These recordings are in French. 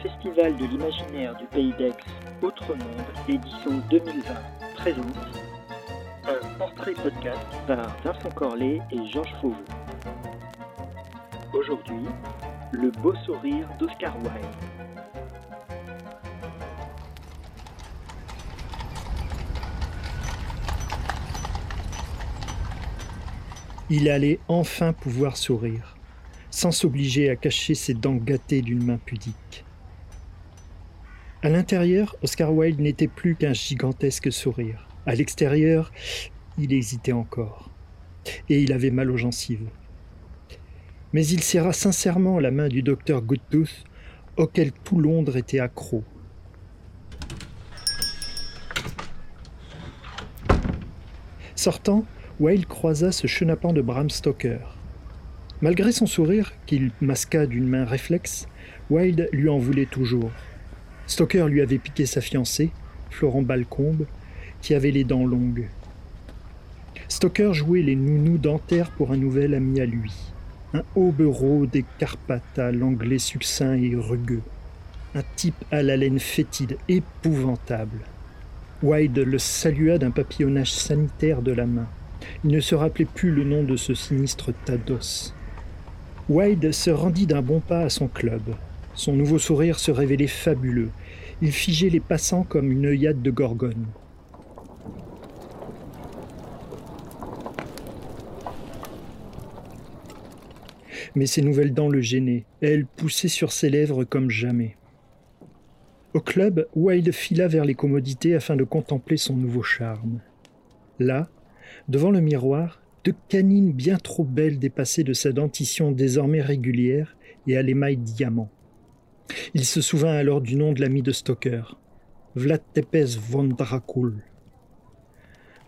Festival de l'imaginaire du Pays d'Aix, Autre Monde, édition 2020, présente un portrait podcast par Vincent Corlet et Georges Fauveau. Aujourd'hui, le beau sourire d'Oscar Wilde. Il allait enfin pouvoir sourire, sans s'obliger à cacher ses dents gâtées d'une main pudique. À l'intérieur, Oscar Wilde n'était plus qu'un gigantesque sourire. À l'extérieur, il hésitait encore. Et il avait mal aux gencives. Mais il serra sincèrement la main du docteur Goodtooth, auquel tout Londres était accro. Sortant, Wilde croisa ce chenapan de Bram Stoker. Malgré son sourire, qu'il masqua d'une main réflexe, Wilde lui en voulait toujours. Stoker lui avait piqué sa fiancée, Florent Balcombe, qui avait les dents longues. Stoker jouait les nounous dentaires pour un nouvel ami à lui, un hobereau des Carpates à l'anglais succinct et rugueux, un type à la laine fétide épouvantable. Wilde le salua d'un papillonnage sanitaire de la main. Il ne se rappelait plus le nom de ce sinistre tas d'os. Wilde se rendit d'un bon pas à son club. Son nouveau sourire se révélait fabuleux. Il figeait les passants comme une œillade de gorgone. Mais ses nouvelles dents le gênaient. Elles poussaient sur ses lèvres comme jamais. Au club, Wilde fila vers les commodités afin de contempler son nouveau charme. Là, Devant le miroir, deux canines bien trop belles dépassaient de sa dentition désormais régulière et à l'émail diamant. Il se souvint alors du nom de l'ami de Stoker, Vlad Tepes von Dracul.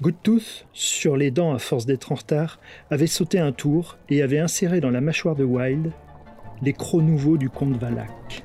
Goodtooth, sur les dents à force d'être en retard, avait sauté un tour et avait inséré dans la mâchoire de Wilde les crocs nouveaux du comte Valac.